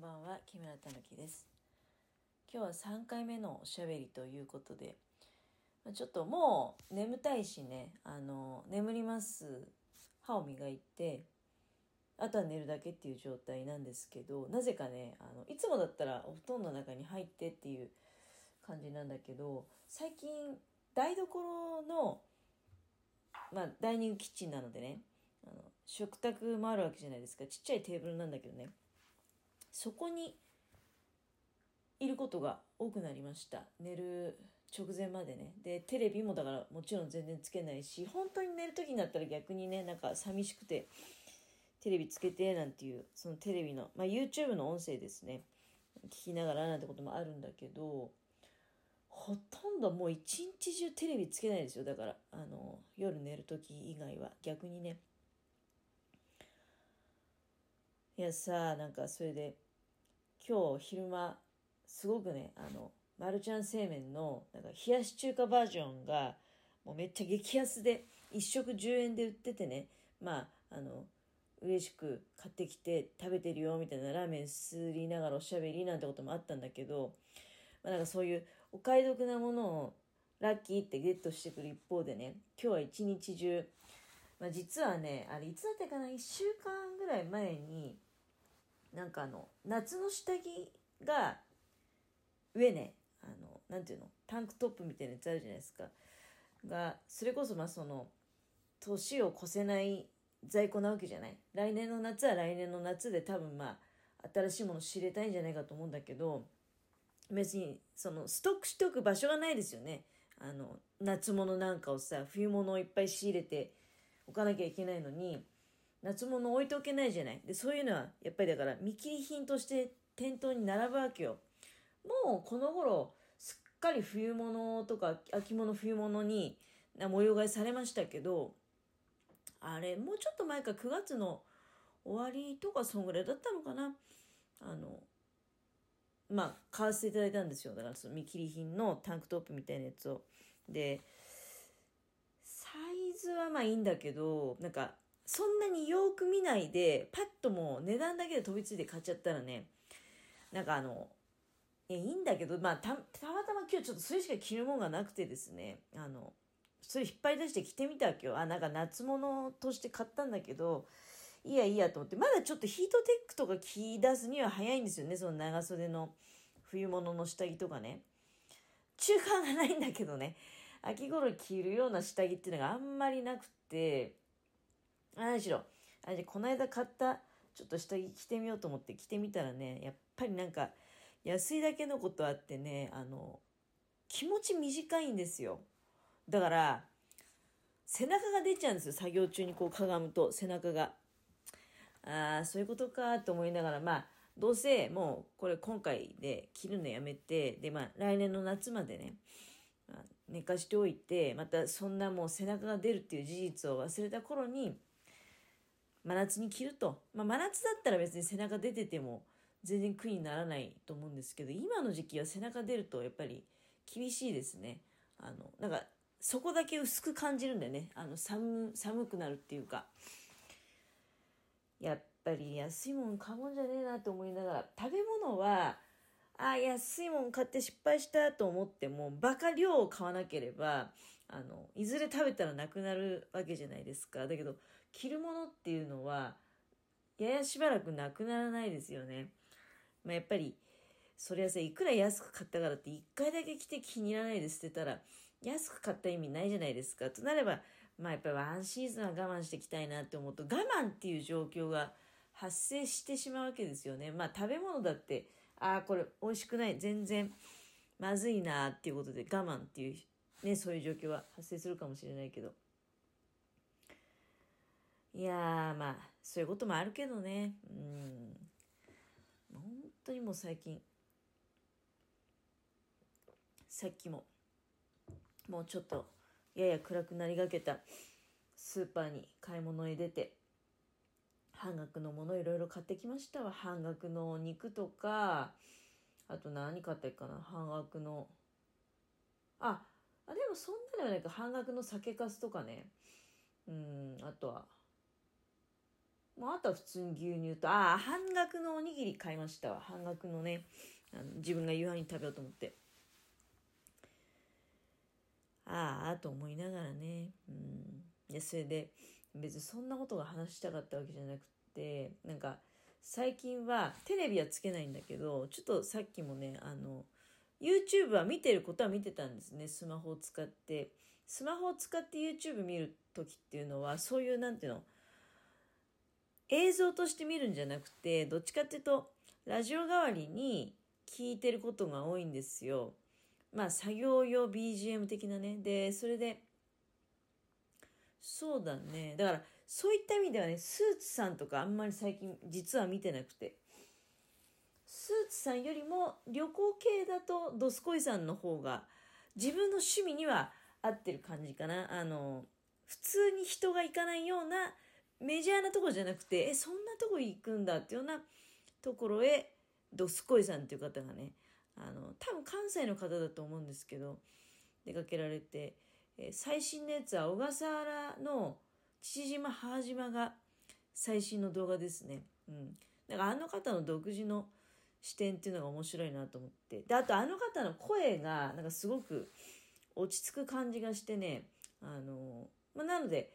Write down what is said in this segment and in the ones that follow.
んばんは木村たぬきです。今日は3回目のおしゃべりということでちょっともう眠たいしねあの眠ります。歯を磨いてあとは寝るだけっていう状態なんですけどなぜかねあのいつもだったらお布団の中に入ってっていう感じなんだけど最近台所のまあダイニングキッチンなのでねあの食卓もあるわけじゃないですか。ちっちゃいテーブルなんだけどね。そこにいることが多くなりました。寝る直前までね。でテレビもだからもちろん全然つけないし本当に寝る時になったら逆にねなんか寂しくてテレビつけてなんていうそのテレビの、まあ、YouTube の音声ですね。聞きながらなんてこともあるんだけどほとんどもう一日中テレビつけないですよ。だからあの夜寝る時以外は。逆にねいやさなんかそれで今日昼間すごくねあのマルちゃん製麺のなんか冷やし中華バージョンがもうめっちゃ激安で1食10円で売っててねまああの嬉しく買ってきて食べてるよみたいなラーメンすりながらおしゃべりなんてこともあったんだけど、まあ、なんかそういうお買い得なものをラッキーってゲットしてくる一方でね今日は一日中、まあ、実はねあれいつだったかな？1週間ぐらい前になんかあの夏の下着が上ねあのなんていうのタンクトップみたいなやつあるじゃないですか。がそれこそまあその年を越せない在庫なわけじゃない。来年の夏は来年の夏で多分まあ新しいもの知れたいんじゃないかと思うんだけど別にそのストックしておく場所がないですよね。あの夏物なんかをさ冬物をいっぱい仕入れておかなきゃいけないのに夏物置いておけないじゃない。でそういうのはやっぱりだから見切り品として店頭に並ぶわけよ。もうこの頃すっかり冬物とか秋物冬物に模様替えされましたけどあれもうちょっと前か9月の終わりとかそんぐらいだったのかな。あのまあ買わせていただいたんですよ。だからその見切り品のタンクトップみたいなやつを。でサイズはまあいいんだけどなんかそんなによく見ないでパッともう値段だけで飛びついて買っちゃったらねなんかあのいいいんだけどまあたたまたま今日ちょっとそれしか着るもんがなくてですねあのそれ引っ張り出して着てみたわけよ。あなんか夏物として買ったんだけどいやいやと思ってまだちょっとヒートテックとか着出すには早いんですよねその長袖の冬物の下着とかね。中間がないんだけどね秋頃着るような下着っていうのがあんまりなくて何しろあれこの間買ったちょっと下着着てみようと思って着てみたらねやっぱりなんか安いだけのことあってねあの気持ち短いんですよ。だから背中が出ちゃうんですよ作業中にこうかがむと背中が。ああそういうことかと思いながらまあどうせもうこれ今回で着るのやめてでまあ来年の夏までね、あ、寝かしておいてまたそんなもう背中が出るっていう事実を忘れた頃に真夏に着ると、まあ、真夏だったら別に背中出てても全然苦にならないと思うんですけど今の時期は背中出るとやっぱり厳しいですね。あのなんかそこだけ薄く感じるんだよね。あの寒寒くなるっていうか。やっぱり安いもん買うんじゃねえなと思いながら。食べ物はあ安いもん買って失敗したと思ってもバカ量を買わなければあのいずれ食べたらなくなるわけじゃないですか。だけど着るものっていうのはややしばらくなくならないですよね、まあ、やっぱりそれはさいくら安く買ったからって1回だけ着て気に入らないで捨てたら安く買った意味ないじゃないですか。となればまあやっぱりワンシーズンは我慢していきたいなって思うと我慢っていう状況が発生してしまうわけですよね。まあ食べ物だってああこれ美味しくない。全然まずいなっていうことで我慢っていうねそういう状況は発生するかもしれないけど。いやーまあそういうこともあるけどね。うん。本当にもう最近。さっきももうちょっとやや暗くなりがけたスーパーに買い物へ出て半額のものいろいろ買ってきましたわ。半額の肉とかあと何買ったかな。半額のああでもそんなではないか。半額の酒粕とかね。うんあとはもうあとは普通に牛乳と、ああ、半額のおにぎり買いましたわ。半額のね、あの自分が夕飯に食べようと思って。ああ、と思いながらね。うん。で、それで、別にそんなことが話したかったわけじゃなくて、なんか、最近はテレビはつけないんだけど、ちょっとさっきもね、あの、YouTube は見てることは見てたんですね。スマホを使って。スマホを使って YouTube 見る時っていうのは、そういう、なんていうの、映像として見るんじゃなくて、どっちかっていうと、ラジオ代わりに聞いてることが多いんですよ。まあ、作業用 BGM 的なね。で、それで、そうだね。だから、そういった意味ではね、スーツさんとかあんまり最近実は見てなくて。スーツさんよりも旅行系だとドスコイさんの方が自分の趣味には合ってる感じかな。あの、普通に人が行かないようなメジャーなとこじゃなくて、え、そんなとこ行くんだっていうようなところへ、ドスコイさんっていう方がね、あの、多分関西の方だと思うんですけど、出かけられて、え最新のやつは小笠原の父島母島が最新の動画ですね。うん。だからあの方の独自の視点っていうのが面白いなと思って。で、あとあの方の声がなんかすごく落ち着く感じがしてね、あの、まあ、なので、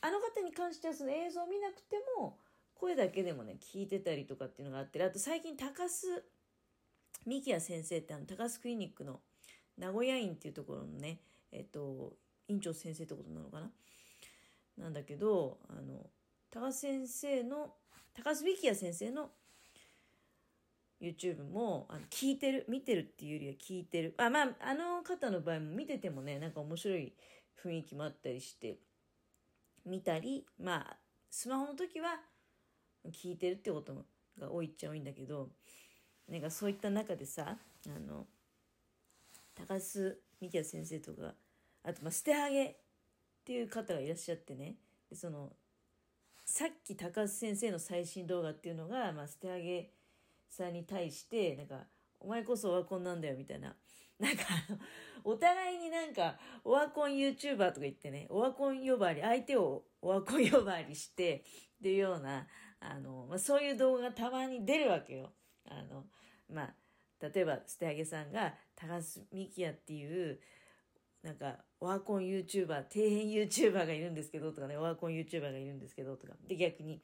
あの方に関してはその映像を見なくても、声だけでもね、聞いてたりとかっていうのがあって、あと最近高須ミキヤ先生ってあの高須クリニックの名古屋院っていうところのね、えっと、院長先生ってことなのかななんだけど、あの、高須先生の、高須ミキヤ先生の YouTube もあの聞いてる、見てるっていうよりは聞いてる。あまあ、あの方の場合も見ててもね、なんか面白い雰囲気もあったりして、見たり、まあ、スマホの時は聞いてるってことが多いっちゃ多いんだけど、なんかそういった中でさ、あの、高須幹也先生とか、あと、まあ、捨て上げっていう方がいらっしゃってね、でその、さっき高須先生の最新動画っていうのが、まあ、捨て上げさんに対して、なんか、お前こそオワコンなんだよみたいな。なんか、お互いになんか、オワコン YouTuber とか言ってね、オワコン呼ばわり、相手をオワコン呼ばわりして、っていうような、あの、まあ、そういう動画がたまに出るわけよ。あの、まあ、例えば、捨て上げさんが、高須幹也っていう、なんか、オワコン YouTuber、底辺 YouTuber がいるんですけど、とかね、オワコン YouTuber がいるんですけど、とか。で、逆に、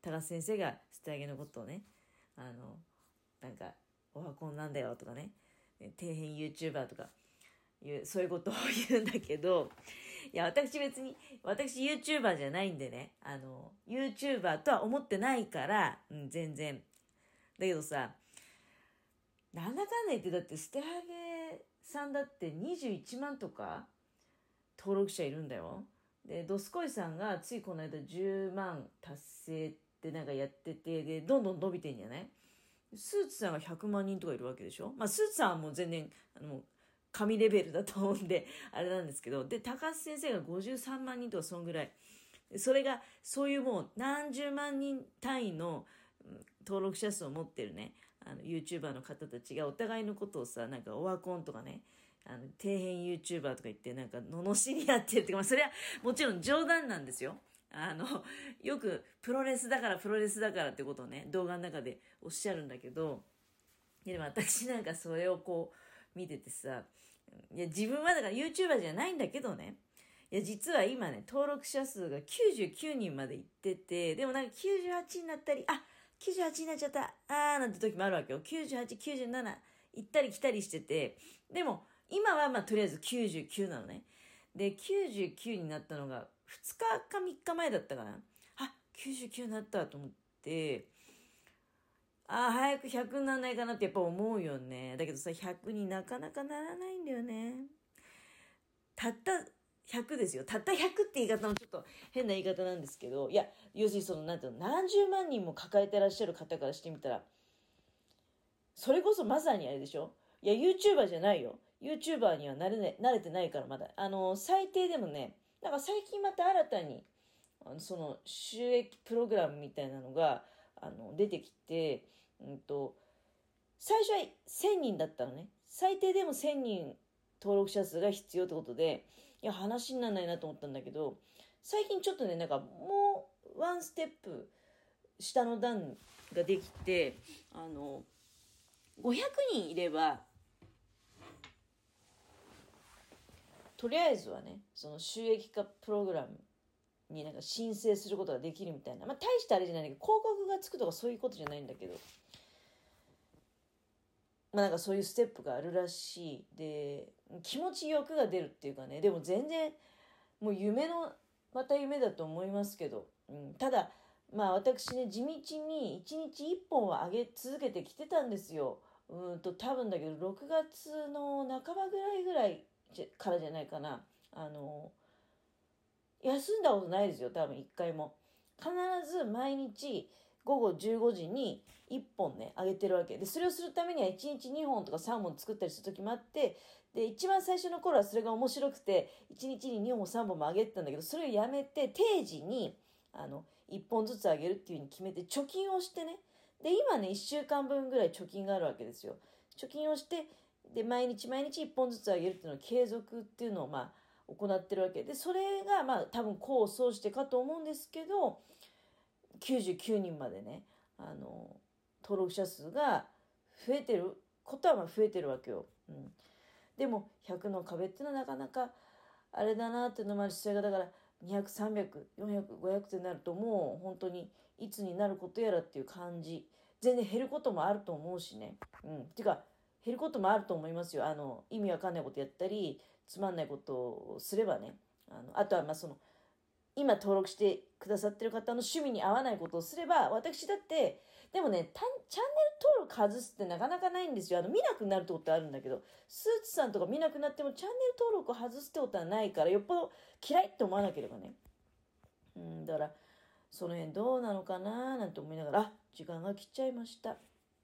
高須先生が捨て上げのことをね、あの、なんか、オワコンなんだよ、とかね、底辺 YouTuber とか、いう、そういうことを言うんだけど、いや、私別に、私 YouTuber じゃないんでね、あの、YouTuber とは思ってないから、うん、全然。だけどさ、なんだかんだ言って、だって捨てはげさんだって21万とか登録者いるんだよ。で、ドスコイさんがついこの間10万達成ってなんかやってて、で、どんどん伸びてんじゃない？スーツさんが100万人とかいるわけでしょ？まあ、スーツさんはもう全然、あの、神レベルだと思うんで、あれなんですけど、で、高須先生が53万人とかそんぐらい。それが、そういうもう何十万人単位の登録者数を持ってるね、あの、YouTuber の方たちがお互いのことをさ、なんかオワコンとかね、あの、底辺 YouTuber とか言って、なんか、罵り合ってるってか、まあ、それはもちろん冗談なんですよ。あの、よくプロレスだからプロレスだからってことをね、動画の中でおっしゃるんだけど、いやでも私なんかそれをこう見ててさ、いや自分はだから YouTuber じゃないんだけどね、いや実は今ね、登録者数が99人までいってて、でもなんか98になったり、あ、98になっちゃった、あーなんて時もあるわけよ。98、97、行ったり来たりしてて、でも今はまあとりあえず99なのね。で、99になったのが2日か3日前だったかな。あ、99になったと思って、あ、早く100にならないかなってやっぱ思うよね。だけどさ、100になかなかならないんだよね。たった100ですよ。たった100って言い方もちょっと変な言い方なんですけど、いや、要するにその、なんていうの、何十万人も抱えてらっしゃる方からしてみたら、それこそまさにあれでしょ？いや、YouTuber じゃないよ。YouTuber にはなれ、ね、慣れてないからまだ。あの、最低でもね、なんか最近また新たに、あのその収益プログラムみたいなのが、あの、出てきて、うんと、最初は1000人だったのね。最低でも1000人登録者数が必要ってことで、いや、話にならないなと思ったんだけど、最近ちょっとね、なんかもうワンステップ下の段ができて、あの、500人いれば、とりあえずはね、その収益化プログラムになんか申請することができるみたいな。まあ、大したあれじゃないんだけど、広告がつくとかそういうことじゃないんだけど、まあなんかそういうステップがあるらしい。で、気持ち欲が出るっていうかね、でも全然、もう夢の、また夢だと思いますけど、うん、ただ、まあ私ね、地道に1日1本は上げ続けてきてたんですよ。うんと、多分だけど、6月の半ばぐらいぐらいからじゃないかな。あの、休んだことないですよ、多分1回も。必ず毎日午後15時に1本ね、上げてるわけ。で、それをするためには1日2本とか3本作ったりする時もあって、で、一番最初の頃はそれが面白くて、1日に2本3本も上げてたんだけど、それをやめて定時に、あの、1本ずつ上げるっていうふうに決めて貯金をしてね。で、今ね、1週間分ぐらい貯金があるわけですよ。貯金をして、で、毎日毎日1本ずつ上げるっていうのを継続っていうのを、まあ、行ってるわけで、それが、まあ、多分、功を奏してかと思うんですけど、99人までね、あの、登録者数が増えてることはまあ増えてるわけよ。うん。でも、100の壁っていうのはなかなか、あれだなっていうのもあるし、それがだから、200、300、400、500ってなるともう本当にいつになることやらっていう感じ。全然減ることもあると思うしね。うん。てか、減ることもあると思いますよ。あの、意味わかんないことやったり、つまんないことをすればね。あの、あとはまあその、今登録してくださってる方の趣味に合わないことをすれば、私だって、でもね、チャンネル登録外すってなかなかないんですよ。あの、見なくなるってことあるんだけど、スーツさんとか見なくなってもチャンネル登録を外すってことはないから、よっぽど嫌いって思わなければね。うん、だから、その辺どうなのかななんて思いながら、あ、時間が来ちゃいました。